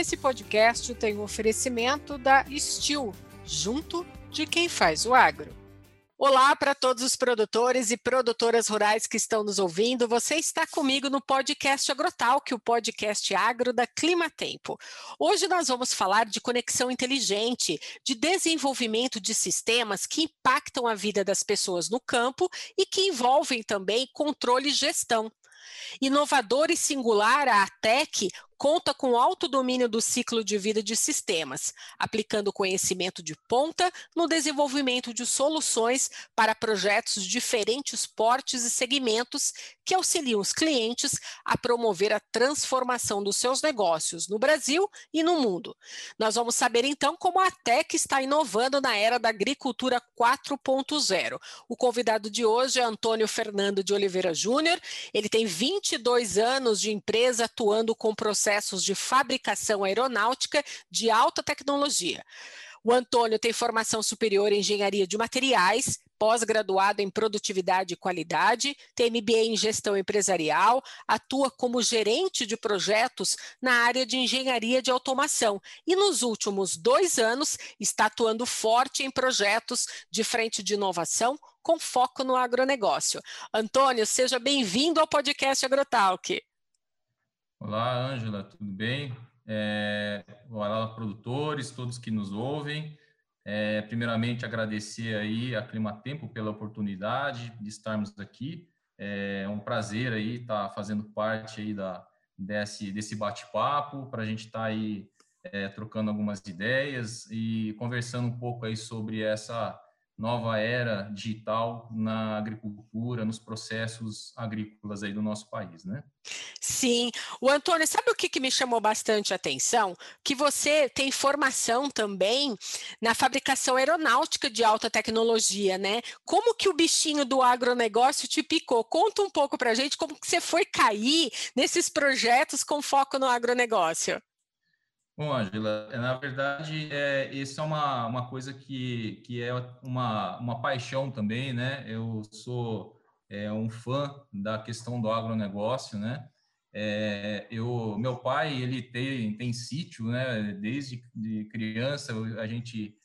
Esse podcast tem um oferecimento da Steel, junto de quem faz o agro. Olá para todos os produtores e produtoras rurais que estão nos ouvindo. Você está comigo no podcast Agrotalk, o podcast agro da Clima Tempo. Hoje nós vamos falar de conexão inteligente, de desenvolvimento de sistemas que impactam a vida das pessoas no campo e que envolvem também controle e gestão. Inovador e singular, a ATEC conta com alto domínio do ciclo de vida de sistemas, aplicando conhecimento de ponta no desenvolvimento de soluções para projetos de diferentes portes e segmentos que auxiliam os clientes a promover a transformação dos seus negócios no Brasil e no mundo. Nós vamos saber então como a Tec está inovando na era da agricultura 4.0. O convidado de hoje é Antônio Fernando de Oliveira Júnior. Ele tem 22 anos de empresa atuando com processos processos de fabricação aeronáutica de alta tecnologia. O Antônio tem formação superior em engenharia de materiais, pós-graduado em produtividade e qualidade, tem MBA em gestão empresarial, atua como gerente de projetos na área de engenharia de automação e nos últimos dois anos está atuando forte em projetos de frente de inovação com foco no agronegócio. Antônio, seja bem-vindo ao podcast Agrotalk. Olá, Ângela, tudo bem? É, olá, produtores, todos que nos ouvem. É, primeiramente, agradecer aí a Climatempo pela oportunidade de estarmos aqui. É um prazer aí estar fazendo parte aí da, desse, desse bate-papo, para a gente estar aí é, trocando algumas ideias e conversando um pouco aí sobre essa nova era digital na agricultura, nos processos agrícolas aí do nosso país, né? Sim. O Antônio, sabe o que, que me chamou bastante atenção? Que você tem formação também na fabricação aeronáutica de alta tecnologia, né? Como que o bichinho do agronegócio te picou? Conta um pouco para a gente como que você foi cair nesses projetos com foco no agronegócio. Bom, Angela, na verdade, é, isso é uma, uma coisa que, que é uma, uma paixão também, né? Eu sou é, um fã da questão do agronegócio, né? É, eu, meu pai, ele tem, tem sítio, né? Desde de criança, a gente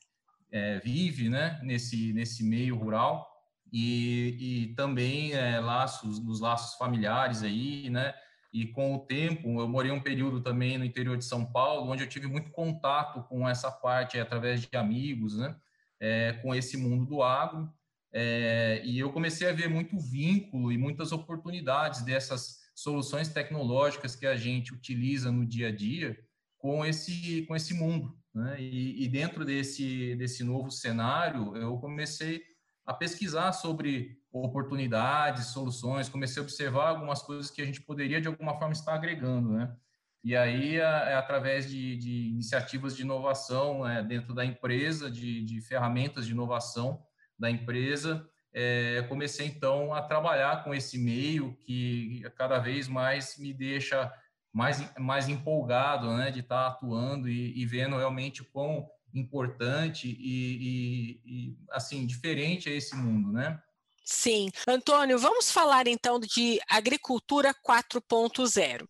é, vive, né? Nesse, nesse meio rural e, e também é, laços, nos laços familiares aí, né? E com o tempo eu morei um período também no interior de São Paulo onde eu tive muito contato com essa parte através de amigos né é, com esse mundo do agro é, e eu comecei a ver muito vínculo e muitas oportunidades dessas soluções tecnológicas que a gente utiliza no dia a dia com esse com esse mundo né? e, e dentro desse desse novo cenário eu comecei a pesquisar sobre oportunidades, soluções, comecei a observar algumas coisas que a gente poderia, de alguma forma, estar agregando, né? E aí, é, através de, de, iniciativas de inovação é, dentro da empresa, de, de, ferramentas de inovação da empresa, é, comecei, então, a trabalhar com esse meio que cada vez mais me deixa mais, mais empolgado, né, de estar atuando e, e vendo realmente quão importante e, e, e, assim, diferente é esse mundo, né? Sim. Antônio, vamos falar então de agricultura 4.0.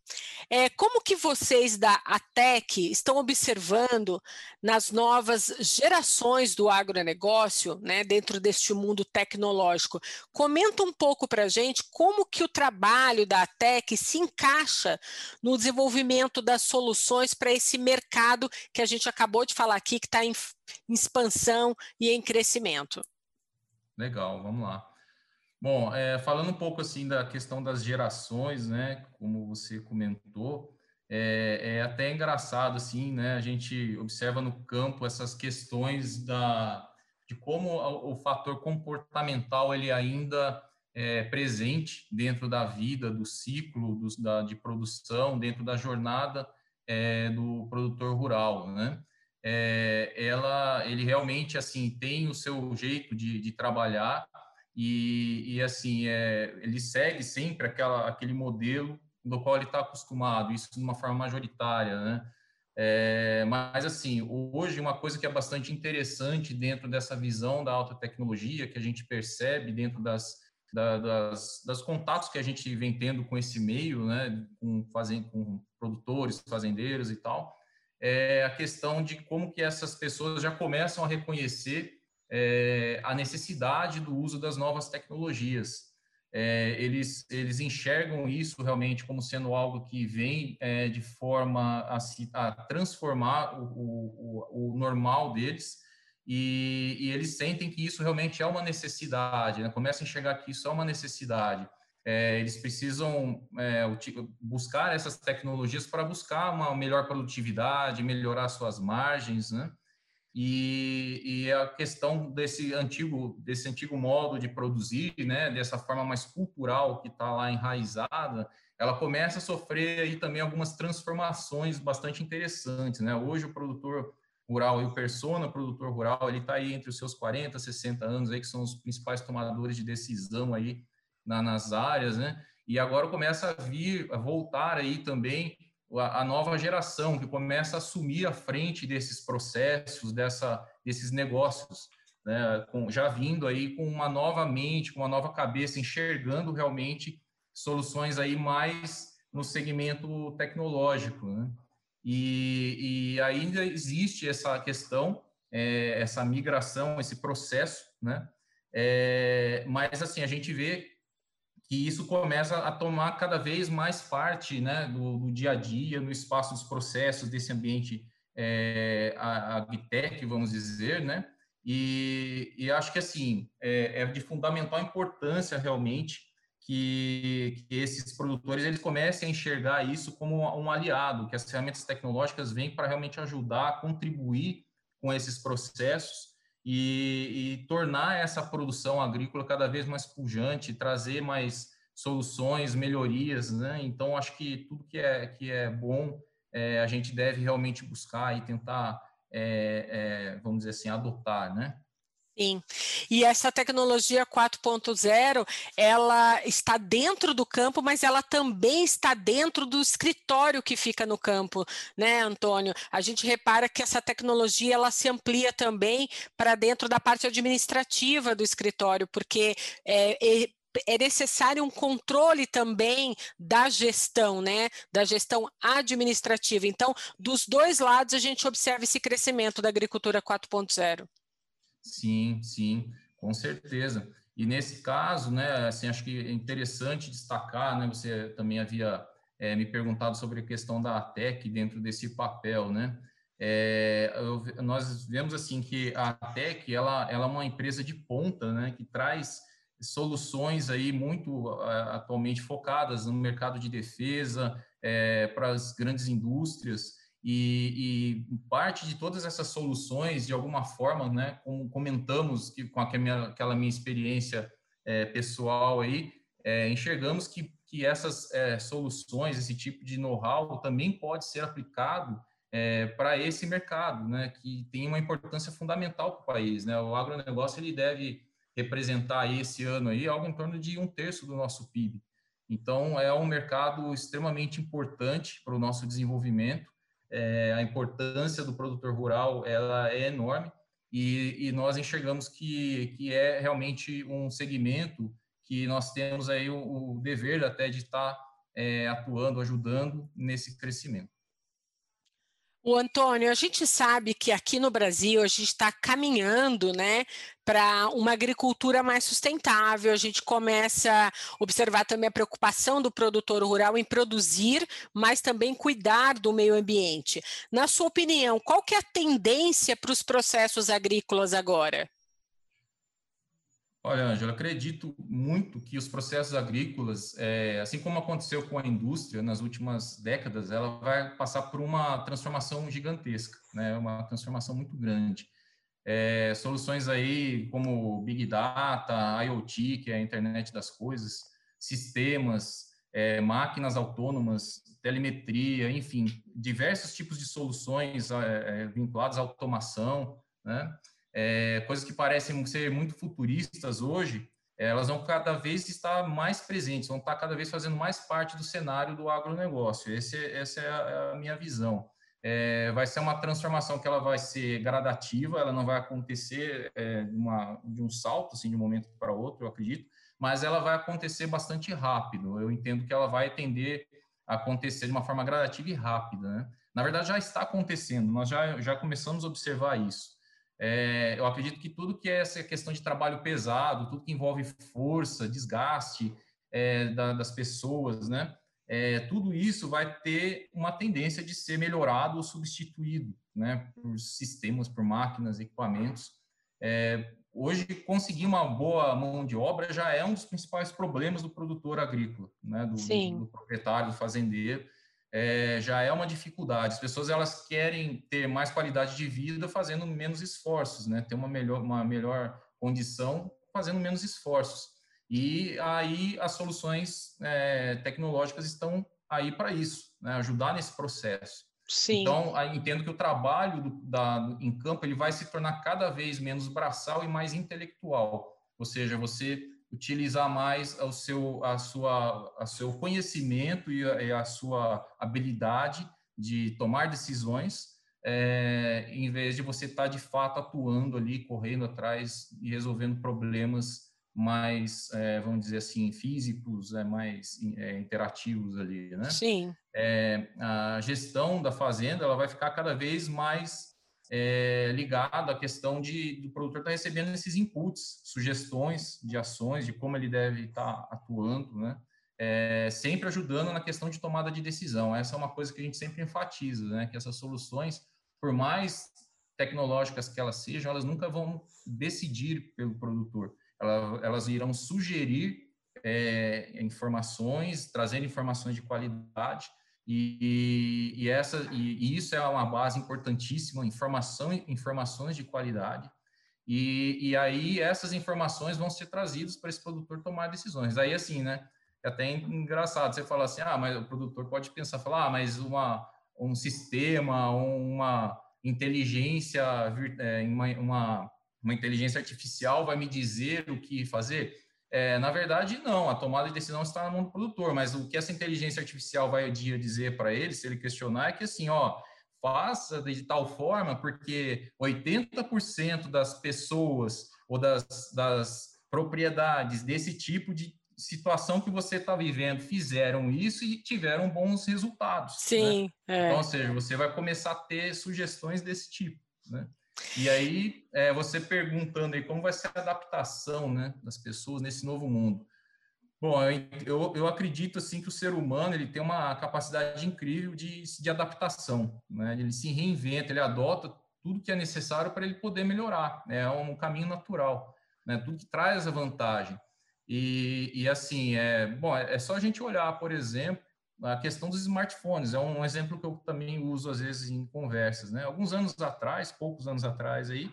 É, como que vocês da ATEC estão observando nas novas gerações do agronegócio, né, dentro deste mundo tecnológico? Comenta um pouco para a gente como que o trabalho da ATEC se encaixa no desenvolvimento das soluções para esse mercado que a gente acabou de falar aqui, que está em, expansão e em crescimento. Legal, vamos lá. Bom, é, falando um pouco assim da questão das gerações, né, como você comentou, é, é, até engraçado assim, né, a gente observa no campo essas questões da de como o, fator comportamental ele ainda é presente dentro da vida, do ciclo do, da, de produção, dentro da jornada é, do produtor rural, né? É, ela, ele realmente assim tem o seu jeito de, de trabalhar e, e assim, é, ele segue sempre aquela, aquele modelo do qual ele está acostumado, isso de uma forma majoritária, né? É, mas assim, hoje uma coisa que é bastante interessante dentro dessa visão da alta tecnologia que a gente percebe dentro das, da, das, das, contatos que a gente vem tendo com esse meio, né, com, fazem, com produtores, fazendeiros e tal, é a questão de como que essas pessoas já começam a reconhecer é, a necessidade do uso das novas tecnologias. É, eles, eles enxergam isso realmente como sendo algo que vem é, de forma a, a transformar o, o, o, normal deles e, e, eles sentem que isso realmente é uma necessidade, né? começam a enxergar que isso é uma necessidade. É, eles precisam é, buscar essas tecnologias para buscar uma melhor produtividade, melhorar suas margens, né? E, e, a questão desse antigo desse antigo modo de produzir, né, dessa forma mais cultural que está lá enraizada, ela começa a sofrer aí também algumas transformações bastante interessantes, né? Hoje o produtor rural e o persona produtor rural, ele está aí entre os seus 40, 60 anos aí que são os principais tomadores de decisão aí na, nas áreas, né? E agora começa a vir, a voltar aí também a, nova geração que começa a assumir a frente desses processos, dessa, desses negócios, né, com, já vindo aí com uma nova mente, com uma nova cabeça, enxergando realmente soluções aí mais no segmento tecnológico, né? E, e ainda existe essa questão, é, essa migração, esse processo, né? É, mas assim a gente vê que isso começa a tomar cada vez mais parte né, do, do dia a dia, no espaço dos processos desse ambiente é, agtech, vamos dizer, né? E, e acho que assim é, é, de fundamental importância realmente que, que, esses produtores eles comecem a enxergar isso como um aliado, que as ferramentas tecnológicas vêm para realmente ajudar, contribuir com esses processos e, e, tornar essa produção agrícola cada vez mais pujante, trazer mais soluções, melhorias, né? Então, acho que tudo que é, que é bom, é, a gente deve realmente buscar e tentar, é, é vamos dizer assim, adotar, né? Sim, e essa tecnologia 4.0, ela está dentro do campo, mas ela também está dentro do escritório que fica no campo, né, Antônio? A gente repara que essa tecnologia, ela se amplia também para dentro da parte administrativa do escritório, porque é, é é necessário um controle também da gestão, né? Da gestão administrativa. Então, dos dois lados, a gente observa esse crescimento da agricultura 4.0. Sim, sim, com certeza. E nesse caso, né, assim, acho que é interessante destacar, né, você também havia é, me perguntado sobre a questão da ATEC dentro desse papel, né, é, eu, nós vemos assim que a ATEC, ela, ela é uma empresa de ponta, né, que traz soluções aí muito atualmente focadas no mercado de defesa, é, para as grandes indústrias, e, e, parte de todas essas soluções, de alguma forma, né, como comentamos que, com aquela, aquela minha experiência é, pessoal aí, é, enxergamos que, que essas é, soluções, esse tipo de know-how também pode ser aplicado é, para esse mercado, né, que tem uma importância fundamental para o país. Né? O agronegócio ele deve representar esse ano aí algo em torno de um terço do nosso PIB. Então, é um mercado extremamente importante para o nosso desenvolvimento é, a importância do produtor rural ela é enorme e, e, nós enxergamos que, que é realmente um segmento que nós temos aí o, o dever até de estar é, atuando, ajudando nesse crescimento. O Antônio, a gente sabe que aqui no Brasil a gente está caminhando, né, para uma agricultura mais sustentável. A gente começa a observar também a preocupação do produtor rural em produzir, mas também cuidar do meio ambiente. Na sua opinião, qual que é a tendência para os processos agrícolas agora? Olha, Ângela, acredito muito que os processos agrícolas, é, assim como aconteceu com a indústria nas últimas décadas, ela vai passar por uma transformação gigantesca, né? uma transformação muito grande. É, soluções aí como Big Data, IoT, que é a internet das coisas, sistemas, é, máquinas autônomas, telemetria, enfim, diversos tipos de soluções é, é vinculadas à automação, né? É, coisas que parecem ser muito futuristas hoje, elas vão cada vez estar mais presentes, vão estar cada vez fazendo mais parte do cenário do agronegócio. Esse, essa é a, é a minha visão. É, vai ser uma transformação que ela vai ser gradativa, ela não vai acontecer é, uma, de um salto, assim, de um momento para outro, eu acredito, mas ela vai acontecer bastante rápido. Eu entendo que ela vai tender a acontecer de uma forma gradativa e rápida, né? Na verdade, já está acontecendo, nós já, já começamos a observar isso. É, eu acredito que tudo que é essa questão de trabalho pesado, tudo que envolve força, desgaste é, da, das pessoas, né? É, tudo isso vai ter uma tendência de ser melhorado ou substituído, né? Por sistemas, por máquinas, equipamentos. É, hoje, conseguir uma boa mão de obra já é um dos principais problemas do produtor agrícola, né? Do, do, do proprietário, do fazendeiro é, já é uma dificuldade. As pessoas elas querem ter mais qualidade de vida fazendo menos esforços, né? Ter uma melhor, uma melhor condição fazendo menos esforços. E aí as soluções é, tecnológicas estão aí para isso, né? Ajudar nesse processo. Sim. Então, entendo que o trabalho do, da, em campo ele vai se tornar cada vez menos braçal e mais intelectual. Ou seja, você utilizar mais o seu, a sua, a seu conhecimento e a, e a sua habilidade de tomar decisões, é, em vez de você estar tá, de fato atuando ali, correndo atrás e resolvendo problemas mais, é, vamos dizer assim, físicos, é, mais é, interativos ali, né? Sim. A gestão da fazenda, ela vai ficar cada vez mais é, ligado à questão de do produtor estar tá recebendo esses inputs, sugestões de ações, de como ele deve estar tá atuando, né? É, sempre ajudando na questão de tomada de decisão. Essa é uma coisa que a gente sempre enfatiza, né? Que essas soluções, por mais tecnológicas que elas sejam, elas nunca vão decidir pelo produtor. Elas, elas irão sugerir é, informações, trazer informações de qualidade e, e, essa, e, e, isso é uma base importantíssima, informação, informações de qualidade. E, e aí essas informações vão ser trazidas para esse produtor tomar decisões. Aí assim, né? É até engraçado você falar assim, ah, mas o produtor pode pensar, falar, ah, mas uma, um sistema, uma inteligência, é, uma, uma, uma inteligência artificial vai me dizer o que fazer. É, na verdade, não, a tomada de decisão está na mão do produtor, mas o que essa inteligência artificial vai dizer para ele, se ele questionar, é que assim, ó, faça de tal forma, porque 80% das pessoas ou das, das propriedades desse tipo de situação que você está vivendo fizeram isso e tiveram bons resultados. Né? Sim. Né? É. Então, ou seja, você vai começar a ter sugestões desse tipo, né? E aí, é, você perguntando aí como vai ser a adaptação né, das pessoas nesse novo mundo. Bom, eu, eu acredito assim que o ser humano ele tem uma capacidade incrível de, de adaptação, né? Ele se reinventa, ele adota tudo que é necessário para ele poder melhorar, né? é um caminho natural, né? Tudo que traz a vantagem. E, e assim, é, bom, é só a gente olhar, por exemplo, a questão dos smartphones é um exemplo que eu também uso às vezes em conversas, né? Alguns anos atrás, poucos anos atrás aí,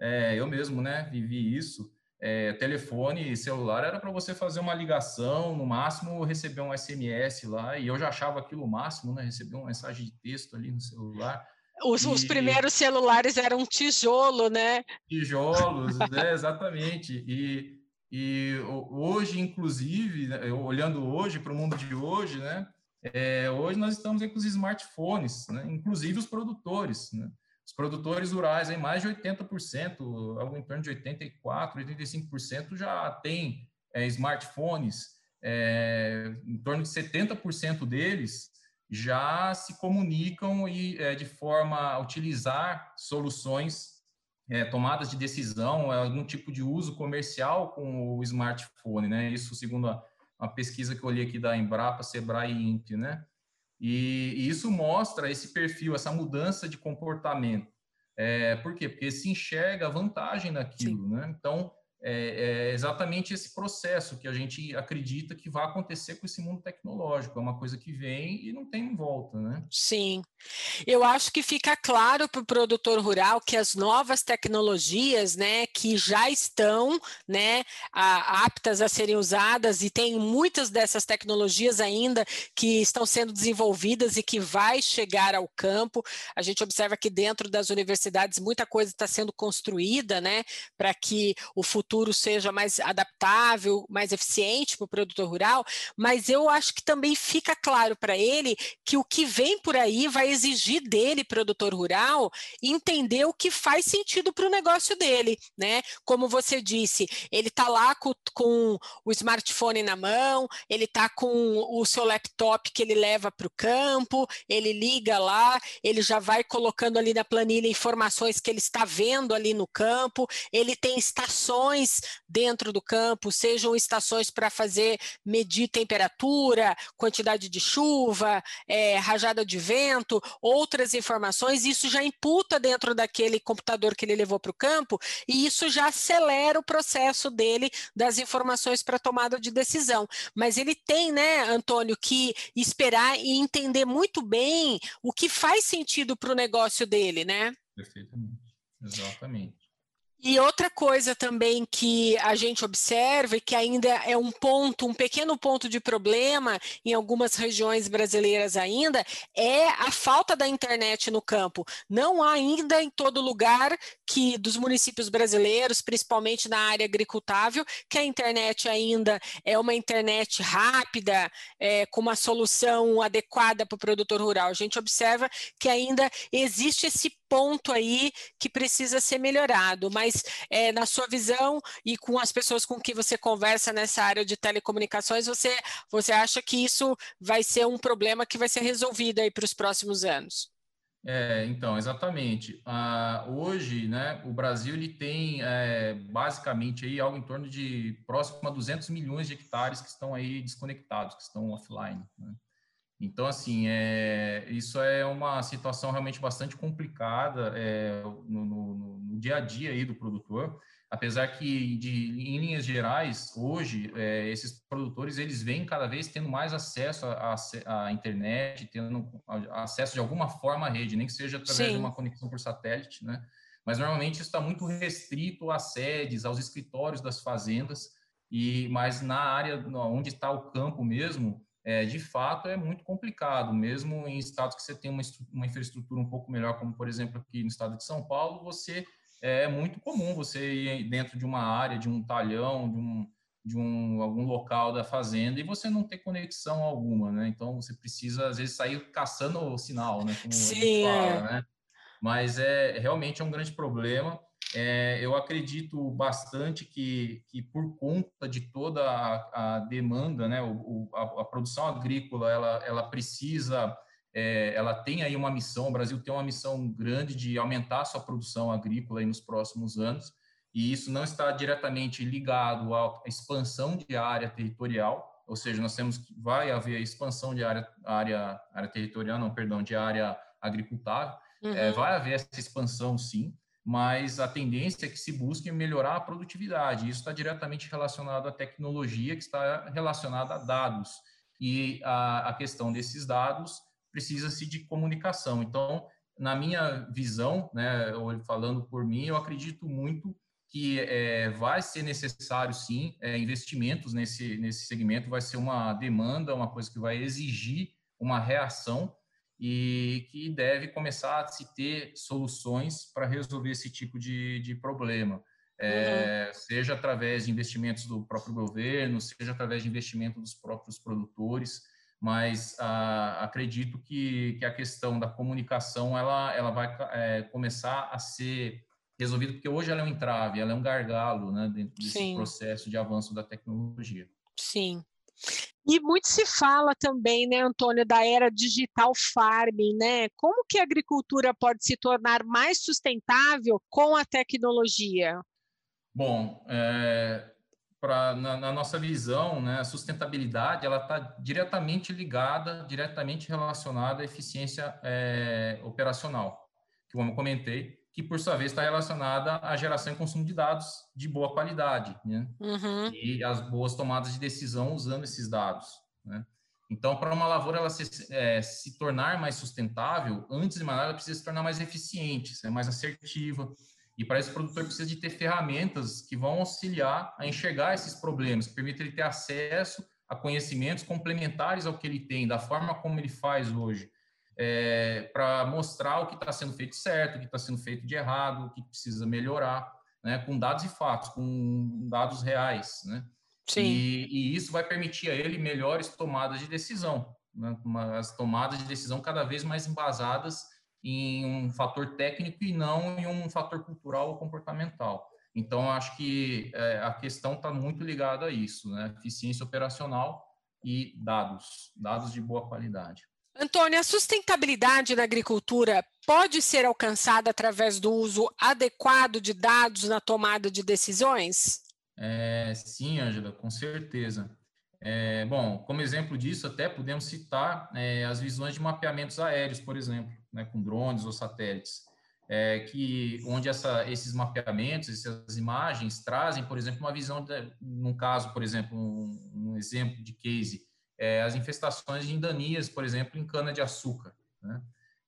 é, eu mesmo, né, vivi isso. É, telefone celular era para você fazer uma ligação, no máximo receber um SMS lá, e eu já achava aquilo o máximo, né? Receber uma mensagem de texto ali no celular. Os, e... os primeiros celulares eram tijolo, né? Tijolos, né? exatamente. E e hoje, inclusive, né, olhando hoje para o mundo de hoje, né, é, hoje nós estamos com os smartphones, né, inclusive os produtores. Né, os produtores rurais, aí, mais de 80%, algo em torno de 84%, 85% já tem é, smartphones. É, em torno de 70% deles já se comunicam e, é, de forma a utilizar soluções é, tomadas de decisão, é algum tipo de uso comercial com o smartphone, né? Isso segundo a, a pesquisa que eu olhei aqui da Embrapa, Sebrae e INPE, né? E, e, isso mostra esse perfil, essa mudança de comportamento. É, por quê? Porque se enxerga a vantagem naquilo, Sim. né? Então, é, é, exatamente esse processo que a gente acredita que vai acontecer com esse mundo tecnológico. É uma coisa que vem e não tem volta, né? Sim. Eu acho que fica claro para o produtor rural que as novas tecnologias, né, que já estão, né, a, aptas a serem usadas e tem muitas dessas tecnologias ainda que estão sendo desenvolvidas e que vai chegar ao campo. A gente observa que dentro das universidades muita coisa está sendo construída, né, para que o futuro futuro seja mais adaptável, mais eficiente para o produtor rural, mas eu acho que também fica claro para ele que o que vem por aí vai exigir dele, produtor rural, entender o que faz sentido para o negócio dele, né? Como você disse, ele está lá com, com o smartphone na mão, ele está com o seu laptop que ele leva para o campo, ele liga lá, ele já vai colocando ali na planilha informações que ele está vendo ali no campo, ele tem estações dentro do campo, sejam estações para fazer medir temperatura, quantidade de chuva, é, rajada de vento, outras informações, isso já imputa dentro daquele computador que ele levou para o campo e isso já acelera o processo dele das informações para tomada de decisão. Mas ele tem, né, Antônio, que esperar e entender muito bem o que faz sentido para o negócio dele, né? Perfeitamente, exatamente. E outra coisa também que a gente observa e que ainda é um ponto, um pequeno ponto de problema em algumas regiões brasileiras ainda, é a falta da internet no campo. Não há ainda em todo lugar que dos municípios brasileiros, principalmente na área agricultável, que a internet ainda é uma internet rápida, é, com uma solução adequada para o produtor rural. A gente observa que ainda existe esse ponto aí que precisa ser melhorado, mas é, na sua visão e com as pessoas com que você conversa nessa área de telecomunicações, você, você acha que isso vai ser um problema que vai ser resolvido aí para os próximos anos? É, então, exatamente. Ah, hoje, né, o Brasil ele tem é, basicamente aí algo em torno de próximo a 200 milhões de hectares que estão aí desconectados, que estão offline. Né? Então, assim, é, isso é uma situação realmente bastante complicada é, no, no, dia a dia aí do produtor, apesar que, de, em linhas gerais, hoje, é, esses produtores, eles vêm cada vez tendo mais acesso à, internet, tendo acesso de alguma forma à rede, nem que seja através Sim. de uma conexão por satélite, né? Mas, normalmente, isso está muito restrito às sedes, aos escritórios das fazendas, e mas na área onde está o campo mesmo, é, de fato é muito complicado, mesmo em estados que você tem uma, uma infraestrutura um pouco melhor, como por exemplo aqui no estado de São Paulo, você é muito comum você ir dentro de uma área, de um talhão, de um, de um algum local da fazenda e você não ter conexão alguma, né? Então você precisa às vezes sair caçando o sinal, né? Como Sim, fala, é. né? Mas é realmente é um grande problema. É, eu acredito bastante que, que por conta de toda a, a demanda, né, o, a, a, produção agrícola, ela, ela precisa, é, ela tem aí uma missão, o Brasil tem uma missão grande de aumentar a sua produção agrícola aí nos próximos anos, e isso não está diretamente ligado à expansão de área territorial, ou seja, nós temos que vai haver expansão de área, área, área territorial, não, perdão, de área agricultável, é, uhum. é, vai haver essa expansão sim, mas a tendência é que se busque melhorar a produtividade. Isso está diretamente relacionado à tecnologia, que está relacionada a dados. E a, a questão desses dados precisa-se de comunicação. Então, na minha visão, né, falando por mim, eu acredito muito que é, vai ser necessário, sim, é, investimentos nesse, nesse segmento, vai ser uma demanda, uma coisa que vai exigir uma reação e que deve começar a se ter soluções para resolver esse tipo de, de problema. É, uhum. seja através de investimentos do próprio governo, seja através de investimento dos próprios produtores, mas ah, acredito que, que a questão da comunicação ela, ela vai é, começar a ser resolvida, porque hoje ela é um entrave, ela é um gargalo né, dentro desse Sim. processo de avanço da tecnologia. Sim. E muito se fala também, né, Antônio, da era digital farming, né? Como que a agricultura pode se tornar mais sustentável com a tecnologia? Bom, é, pra, na, na, nossa visão, né, a sustentabilidade ela está diretamente ligada, diretamente relacionada à eficiência é, operacional, que como eu comentei, que por sua vez está relacionada à geração e consumo de dados de boa qualidade, né? Uhum. E as boas tomadas de decisão usando esses dados, né? Então, para uma lavoura ela se, é, se tornar mais sustentável, antes de mais nada, ela precisa se tornar mais eficiente, ser mais assertiva. E para o produtor precisa de ter ferramentas que vão auxiliar a enxergar esses problemas, que permitem ele ter acesso a conhecimentos complementares ao que ele tem, da forma como ele faz hoje é, para mostrar o que está sendo feito certo, o que está sendo feito de errado, o que precisa melhorar. né, com dados e fatos, com dados reais, né? Sim. E, e isso vai permitir a ele melhores tomadas de decisão, né, as tomadas de decisão cada vez mais embasadas em um fator técnico e não em um fator cultural ou comportamental. Então, acho que é, a questão está muito ligada a isso, né? Eficiência operacional e dados, dados de boa qualidade. Antônio, a sustentabilidade na agricultura pode ser alcançada através do uso adequado de dados na tomada de decisões? É, sim, Ângela, com certeza. É, bom, como exemplo disso, até podemos citar é, as visões de mapeamentos aéreos, por exemplo, né, com drones ou satélites, é, que onde essa, esses mapeamentos, essas imagens trazem, por exemplo, uma visão, de, num caso, por exemplo, um, um exemplo de case, é, as infestações de indanias, por exemplo, em cana-de-açúcar. Né?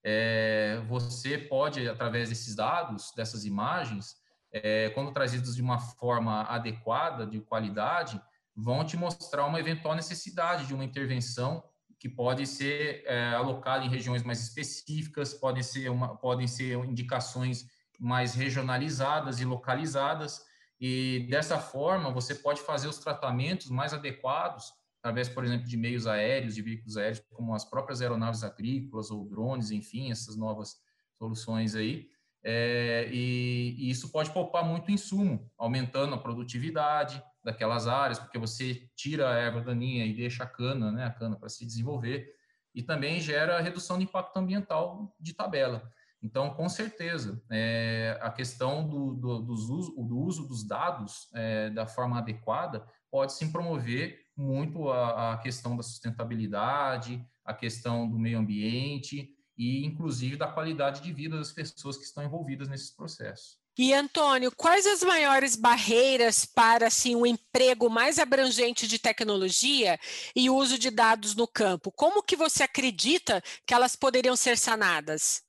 É, você pode, através desses dados, dessas imagens, é, quando trazidos de uma forma adequada, de qualidade, vão te mostrar uma eventual necessidade de uma intervenção que pode ser é, alocada em regiões mais específicas, podem ser, uma, podem ser indicações mais regionalizadas e localizadas, e dessa forma você pode fazer os tratamentos mais adequados através, por exemplo, de meios aéreos, de veículos aéreos, como as próprias aeronaves agrícolas ou drones, enfim, essas novas soluções aí. É, e, e, isso pode poupar muito insumo, aumentando a produtividade daquelas áreas, porque você tira a erva daninha e deixa a cana, né, a cana para se desenvolver, e também gera redução de impacto ambiental de tabela. Então, com certeza, é, a questão do, do, uso, do, uso, dos dados é, da forma adequada pode sim promover muito a, a, questão da sustentabilidade, a questão do meio ambiente e, inclusive, da qualidade de vida das pessoas que estão envolvidas nesses processos. E Antônio, quais as maiores barreiras para assim um emprego mais abrangente de tecnologia e uso de dados no campo? Como que você acredita que elas poderiam ser sanadas?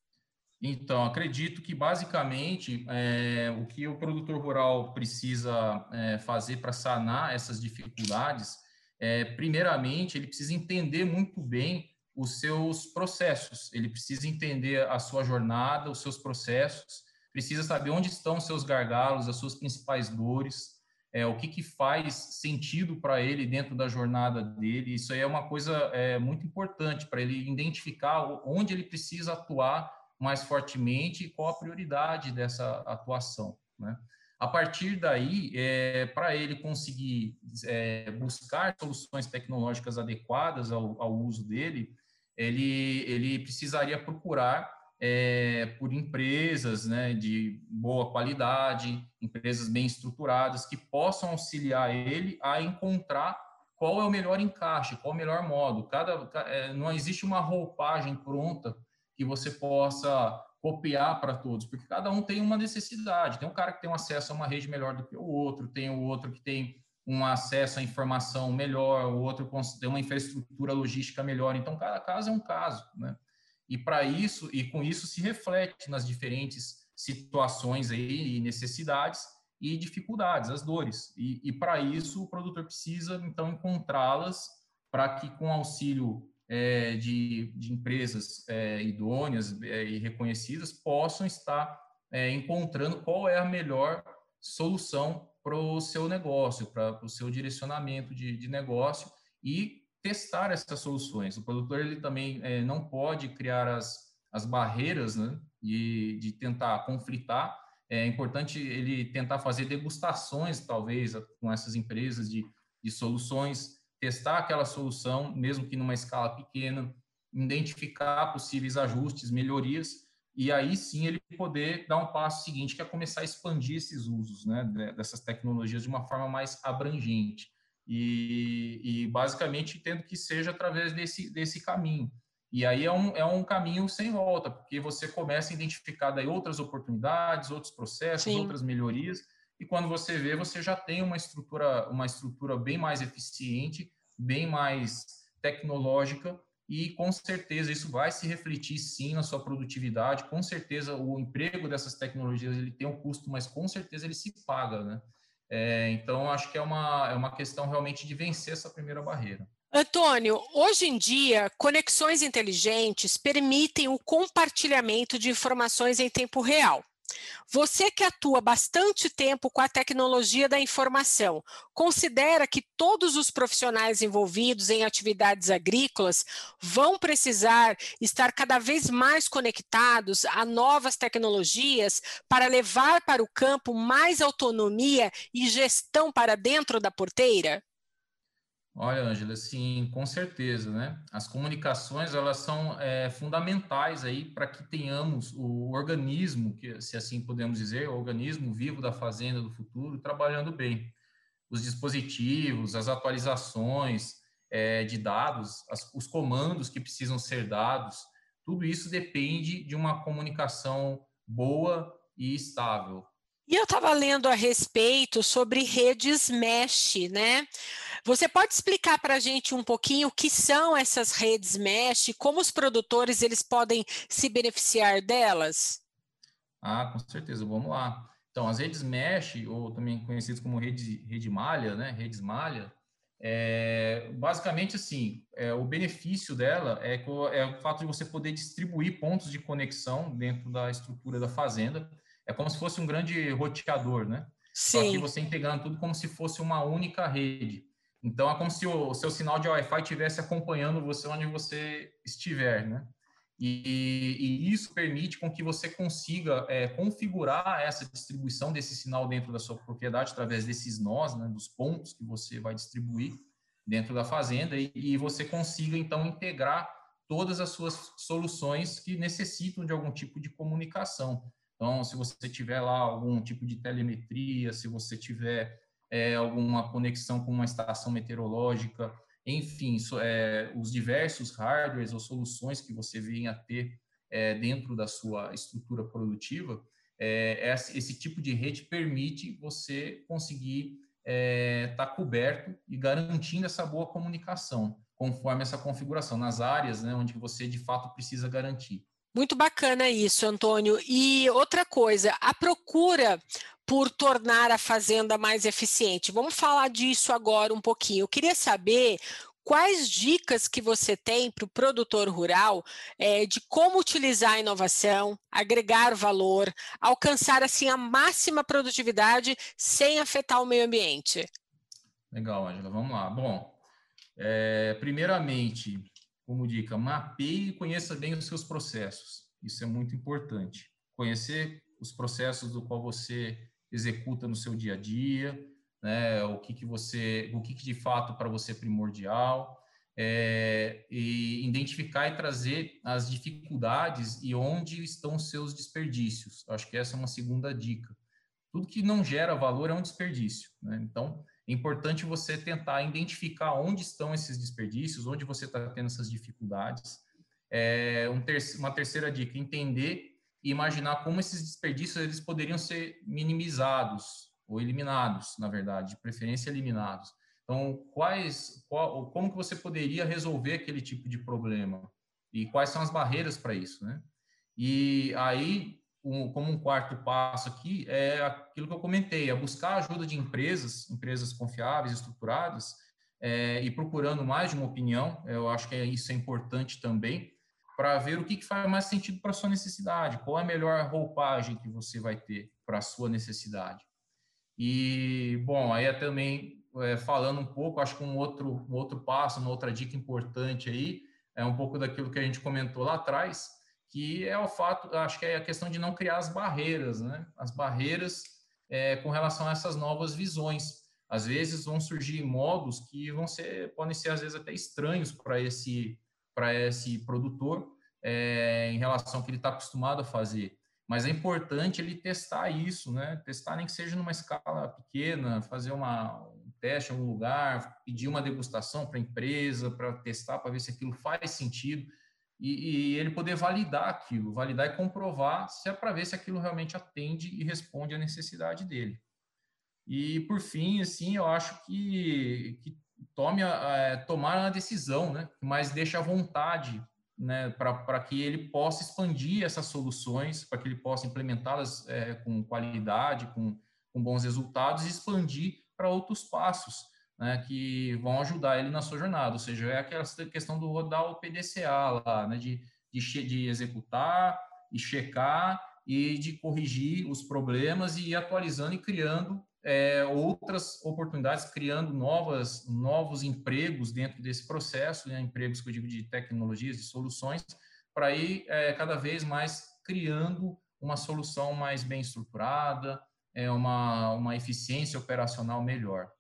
Então, acredito que basicamente é, o que o produtor rural precisa é, fazer para sanar essas dificuldades é, primeiramente, ele precisa entender muito bem os seus processos, ele precisa entender a sua jornada, os seus processos, precisa saber onde estão os seus gargalos, as suas principais dores, é, o que, que faz sentido para ele dentro da jornada dele. Isso aí é uma coisa é, muito importante para ele identificar onde ele precisa atuar mais fortemente e qual a prioridade dessa atuação. Né? A partir daí, é, para ele conseguir é, buscar soluções tecnológicas adequadas ao, ao, uso dele, ele, ele precisaria procurar é, por empresas né, de boa qualidade, empresas bem estruturadas, que possam auxiliar ele a encontrar qual é o melhor encaixe, qual é o melhor modo. Cada, é, não existe uma roupagem pronta que você possa copiar para todos, porque cada um tem uma necessidade. Tem um cara que tem um acesso a uma rede melhor do que o outro, tem o outro que tem um acesso à informação melhor, o outro tem uma infraestrutura logística melhor. Então, cada caso é um caso, né? E para isso, e com isso se reflete nas diferentes situações aí e necessidades e dificuldades, as dores. E, e para isso o produtor precisa então encontrá-las para que com auxílio é, de, de, empresas é, idôneas é, e reconhecidas possam estar é, encontrando qual é a melhor solução para o seu negócio, para o seu direcionamento de, de, negócio e testar essas soluções. O produtor ele também é, não pode criar as, as barreiras né, de, de tentar conflitar. É importante ele tentar fazer degustações, talvez, com essas empresas de, de soluções testar aquela solução, mesmo que numa escala pequena, identificar possíveis ajustes, melhorias, e aí sim ele poder dar um passo seguinte, que é começar a expandir esses usos né, dessas tecnologias de uma forma mais abrangente. E, e basicamente tendo que seja através desse, desse caminho. E aí é um, é um caminho sem volta, porque você começa a identificar daí outras oportunidades, outros processos, sim. outras melhorias, e quando você vê, você já tem uma estrutura, uma estrutura bem mais eficiente, bem mais tecnológica e com certeza isso vai se refletir sim na sua produtividade, com certeza o emprego dessas tecnologias ele tem um custo, mas com certeza ele se paga, né? É, então acho que é uma, é uma questão realmente de vencer essa primeira barreira. Antônio, hoje em dia, conexões inteligentes permitem o compartilhamento de informações em tempo real. Você que atua bastante tempo com a tecnologia da informação, considera que todos os profissionais envolvidos em atividades agrícolas vão precisar estar cada vez mais conectados a novas tecnologias para levar para o campo mais autonomia e gestão para dentro da porteira? Olha, Ângela, sim, com certeza, né? As comunicações elas são é, fundamentais aí para que tenhamos o organismo, que se assim podemos dizer, o organismo vivo da fazenda do futuro trabalhando bem. Os dispositivos, as atualizações é, de dados, as, os comandos que precisam ser dados, tudo isso depende de uma comunicação boa e estável. E eu estava lendo a respeito sobre redes mesh, né? Você pode explicar para a gente um pouquinho o que são essas redes mesh, como os produtores eles podem se beneficiar delas? Ah, com certeza, vamos lá. Então, as redes mesh, ou também conhecidas como rede, rede malha, né? Redes malha, é, basicamente assim, é, o benefício dela é, é o fato de você poder distribuir pontos de conexão dentro da estrutura da fazenda é como se fosse um grande roteador, né? Sim. Só que você integrando tudo como se fosse uma única rede. Então, é como se o, seu sinal de Wi-Fi estivesse acompanhando você onde você estiver, né? E, e isso permite com que você consiga é, configurar essa distribuição desse sinal dentro da sua propriedade através desses nós, né, dos pontos que você vai distribuir dentro da fazenda e, e você consiga então integrar todas as suas soluções que necessitam de algum tipo de comunicação. Então, se você tiver lá algum tipo de telemetria, se você tiver é, alguma conexão com uma estação meteorológica, enfim, so, é, os diversos hardwares ou soluções que você venha a ter é, dentro da sua estrutura produtiva, é, esse tipo de rede permite você conseguir estar é, tá coberto e garantindo essa boa comunicação, conforme essa configuração, nas áreas né, onde você de fato precisa garantir. Muito bacana isso, Antônio. E outra coisa, a procura por tornar a fazenda mais eficiente. Vamos falar disso agora um pouquinho. Eu queria saber quais dicas que você tem para o produtor rural é, de como utilizar a inovação, agregar valor, alcançar assim a máxima produtividade sem afetar o meio ambiente. Legal, Angela. Vamos lá. Bom, é, primeiramente, como dica, mapeie e conheça bem os seus processos. Isso é muito importante. Conhecer os processos do qual você executa no seu dia a dia, né? O que que você, o que, que de fato para você é primordial, é, e identificar e trazer as dificuldades e onde estão os seus desperdícios. Acho que essa é uma segunda dica. Tudo que não gera valor é um desperdício. Né? Então, é importante você tentar identificar onde estão esses desperdícios, onde você está tendo essas dificuldades. É, um ter uma terceira dica, entender e imaginar como esses desperdícios eles poderiam ser minimizados ou eliminados, na verdade, de preferência eliminados. Então, quais, qual, como que você poderia resolver aquele tipo de problema e quais são as barreiras para isso, né? E aí um, como um quarto passo aqui, é aquilo que eu comentei, é buscar a ajuda de empresas, empresas confiáveis, estruturadas, é, e procurando mais de uma opinião, eu acho que é, isso é importante também, para ver o que, que faz mais sentido para a sua necessidade, qual é a melhor roupagem que você vai ter para a sua necessidade. E, bom, aí é também é, falando um pouco, acho que um outro, um outro passo, uma outra dica importante aí, é um pouco daquilo que a gente comentou lá atrás, que é o fato, acho que é a questão de não criar as barreiras, né? As barreiras é, com relação a essas novas visões. Às vezes vão surgir modos que vão ser, podem ser às vezes até estranhos para esse para esse produtor é, em relação ao que ele está acostumado a fazer. Mas é importante ele testar isso, né? Testar nem que seja numa escala pequena, fazer uma, um teste em algum lugar, pedir uma degustação para a empresa, para testar, para ver se aquilo faz sentido e, e, ele poder validar aquilo, validar e comprovar se é para ver se aquilo realmente atende e responde à necessidade dele. E por fim, assim, eu acho que, que tome a, tomar uma decisão, né? Mas deixa à vontade, né? Para que ele possa expandir essas soluções, para que ele possa implementá-las é, com qualidade, com, com bons resultados e expandir para outros passos né, que vão ajudar ele na sua jornada. Ou seja, é aquela questão do rodar o PDCA lá, né, de, de, de executar e checar e de corrigir os problemas e ir atualizando e criando é, outras oportunidades, criando novas, novos empregos dentro desse processo, né, empregos que eu digo de tecnologias, de soluções, para ir é, cada vez mais criando uma solução mais bem estruturada, é, uma, uma eficiência operacional melhor.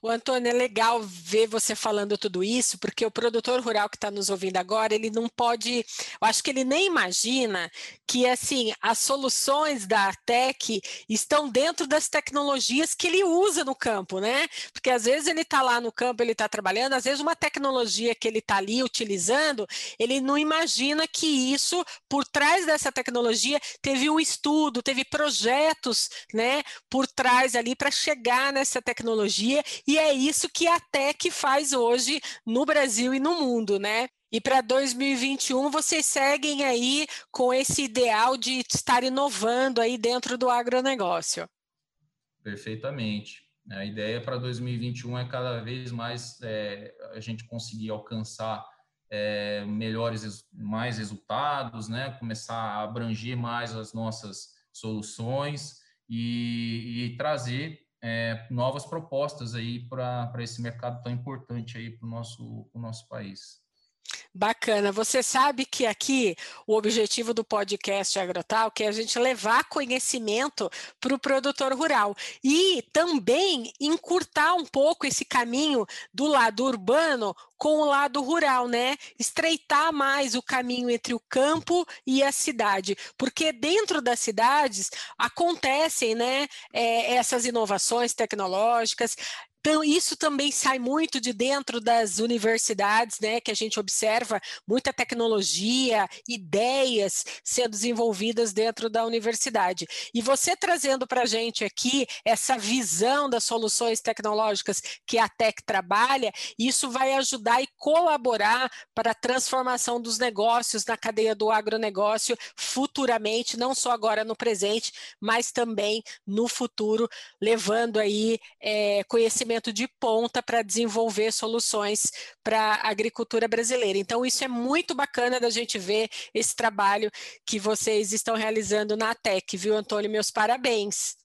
O Antônio, é legal ver você falando tudo isso, porque o produtor rural que está nos ouvindo agora, ele não pode, eu acho que ele nem imagina que assim as soluções da Tech estão dentro das tecnologias que ele usa no campo, né? Porque às vezes ele está lá no campo, ele está trabalhando, às vezes uma tecnologia que ele está ali utilizando, ele não imagina que isso, por trás dessa tecnologia, teve um estudo, teve projetos, né, por trás ali para chegar nessa tecnologia e é isso que a Tech faz hoje no Brasil e no mundo, né? E para 2021 vocês seguem aí com esse ideal de estar inovando aí dentro do agronegócio. Perfeitamente. A ideia para 2021 é cada vez mais é, a gente conseguir alcançar é, melhores, mais resultados, né? Começar a abranger mais as nossas soluções e, e trazer é, novas propostas aí para esse mercado tão importante aí para o nosso, nosso país. Bacana. Você sabe que aqui o objetivo do podcast Agrotal é a gente levar conhecimento para o produtor rural e também encurtar um pouco esse caminho do lado urbano com o lado rural, né? Estreitar mais o caminho entre o campo e a cidade, porque dentro das cidades acontecem, né, é, essas inovações tecnológicas, então, isso também sai muito de dentro das universidades, né, que a gente observa muita tecnologia, ideias sendo desenvolvidas dentro da universidade. E você trazendo para a gente aqui essa visão das soluções tecnológicas que a Tec trabalha, isso vai ajudar e colaborar para a transformação dos negócios na cadeia do agronegócio futuramente, não só agora no presente, mas também no futuro, levando aí é, conhecimento conhecimento de ponta para desenvolver soluções para a agricultura brasileira. Então, isso é muito bacana da gente ver esse trabalho que vocês estão realizando na TEC, viu, Antônio? Meus parabéns.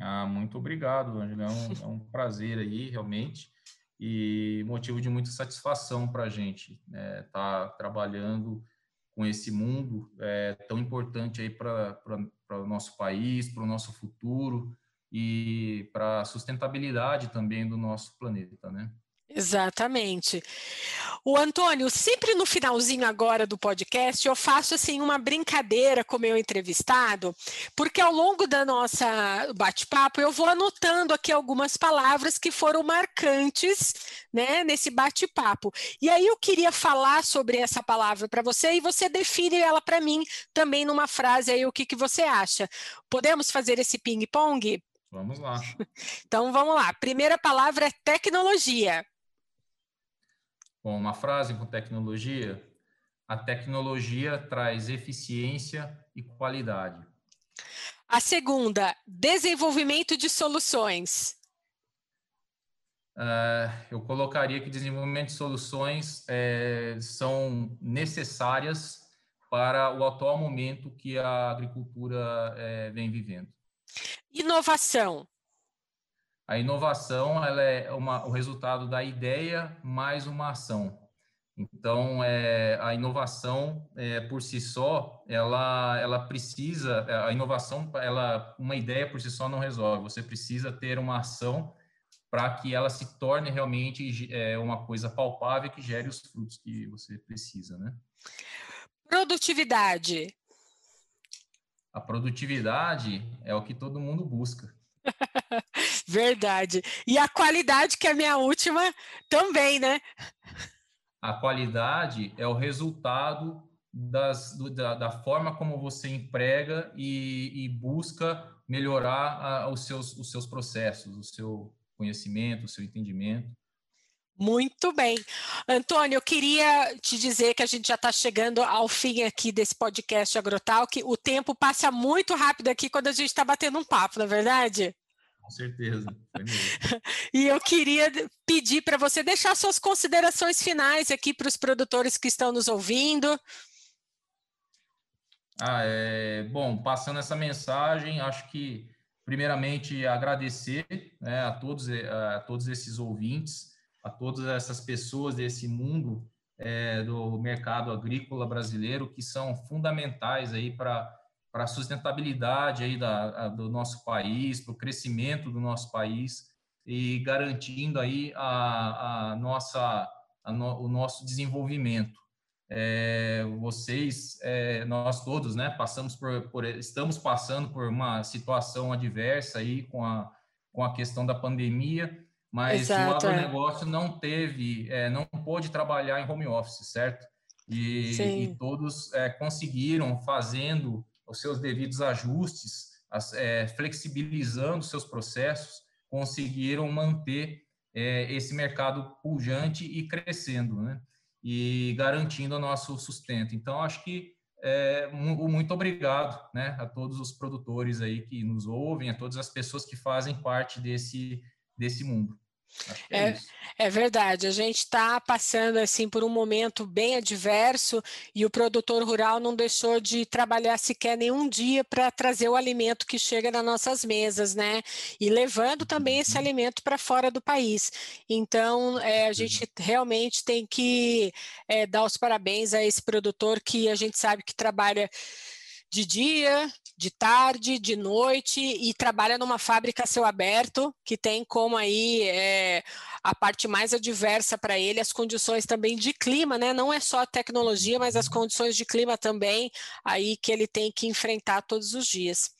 Ah, muito obrigado, Angela. É um, é um prazer aí, realmente, e motivo de muita satisfação para a gente estar né, tá trabalhando com esse mundo é, tão importante aí para o nosso país, para o nosso futuro e para a sustentabilidade também do nosso planeta, né? Exatamente. O Antônio, sempre no finalzinho agora do podcast, eu faço assim uma brincadeira com o meu entrevistado, porque ao longo da nossa bate-papo eu vou anotando aqui algumas palavras que foram marcantes, né, nesse bate-papo. E aí eu queria falar sobre essa palavra para você e você define ela para mim também numa frase aí o que que você acha. Podemos fazer esse ping-pong? Vamos lá. então vamos lá. Primeira palavra é tecnologia. Bom, uma frase com tecnologia. A tecnologia traz eficiência e qualidade. A segunda, desenvolvimento de soluções. Uh, eu colocaria que desenvolvimento de soluções é, são necessárias para o atual momento que a agricultura é, vem vivendo. Inovação. A inovação ela é uma, o resultado da ideia mais uma ação. Então, é, a inovação é, por si só, ela, ela precisa, a inovação, ela, uma ideia por si só não resolve. Você precisa ter uma ação para que ela se torne realmente é, uma coisa palpável que gere os frutos que você precisa, né? Produtividade. A produtividade é o que todo mundo busca. Verdade. E a qualidade, que é a minha última, também, né? A qualidade é o resultado das, do, da, da, forma como você emprega e, e busca melhorar a, os, seus, os seus processos, o seu conhecimento, o seu entendimento. Muito bem. Antônio, eu queria te dizer que a gente já está chegando ao fim aqui desse podcast Agrotalk. O tempo passa muito rápido aqui quando a gente está batendo um papo, não é verdade? Com certeza. e eu queria pedir para você deixar suas considerações finais aqui para os produtores que estão nos ouvindo. Ah, é, bom, passando essa mensagem, acho que primeiramente agradecer né, a, todos, a todos esses ouvintes, a todas essas pessoas desse mundo é, do mercado agrícola brasileiro que são fundamentais aí para para a sustentabilidade aí da, a, do nosso país, para o crescimento do nosso país e garantindo aí a, a nossa, a no, o nosso desenvolvimento. É, vocês, é, nós todos, né, passamos por, por, estamos passando por uma situação adversa aí com a, com a questão da pandemia, mas Exato, o é. agronegócio é. não teve, é, não pôde trabalhar em home office, certo? E, e todos é, conseguiram, fazendo os seus devidos ajustes, as, é, flexibilizando seus processos, conseguiram manter esse mercado pujante e crescendo, né? e garantindo o nosso sustento. Então, acho que é, muito obrigado né, a todos os produtores aí que nos ouvem, a todas as pessoas que fazem parte desse, desse mundo. É, é, é, verdade, a gente está passando assim por um momento bem adverso e o produtor rural não deixou de trabalhar sequer nenhum dia para trazer o alimento que chega nas nossas mesas, né? E levando também esse uhum. alimento para fora do país. Então, é, a gente realmente tem que é, dar os parabéns a esse produtor que a gente sabe que trabalha de dia, de tarde, de noite e trabalha numa fábrica a aberto, que tem como aí é, a parte mais adversa para ele, as condições também de clima, né? Não é só a tecnologia, mas as condições de clima também aí que ele tem que enfrentar todos os dias.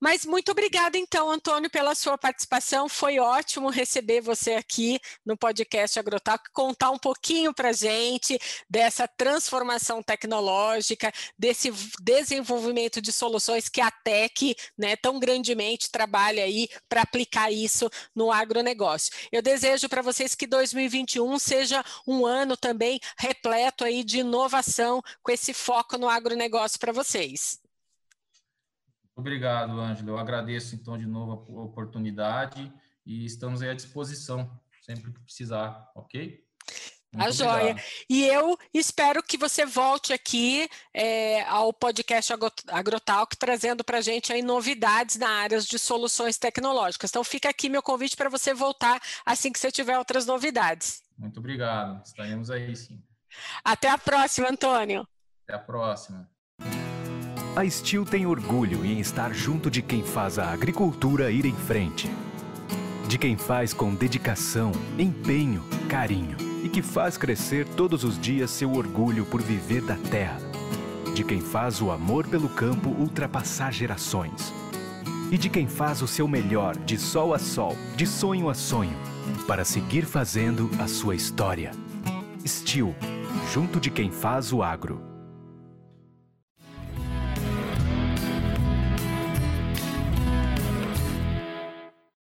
Mas muito obrigada, então, Antônio, pela sua participação. Foi ótimo receber você aqui no podcast Agrotalk, contar um pouquinho para gente dessa transformação tecnológica, desse desenvolvimento de soluções que a TEC né, tão grandemente trabalha aí para aplicar isso no agronegócio. Eu desejo para vocês que 2021 seja um ano também repleto aí de inovação com esse foco no agronegócio para vocês. Obrigado, Ângelo. Eu agradeço, então, de novo a oportunidade e estamos aí à disposição, sempre que precisar, ok? Muito a joia. E eu espero que você volte aqui é, ao podcast Agrotalk, trazendo para a gente aí novidades na área de soluções tecnológicas. Então, fica aqui meu convite para você voltar assim que você tiver outras novidades. Muito obrigado. Estaremos aí, sim. Até a próxima, Antônio. Até a próxima. A Steel tem orgulho em estar junto de quem faz a agricultura ir em frente. De quem faz com dedicação, empenho, carinho e que faz crescer todos os dias seu orgulho por viver da terra. De quem faz o amor pelo campo ultrapassar gerações. E de quem faz o seu melhor de sol a sol, de sonho a sonho, para seguir fazendo a sua história. Steel, junto de quem faz o agro.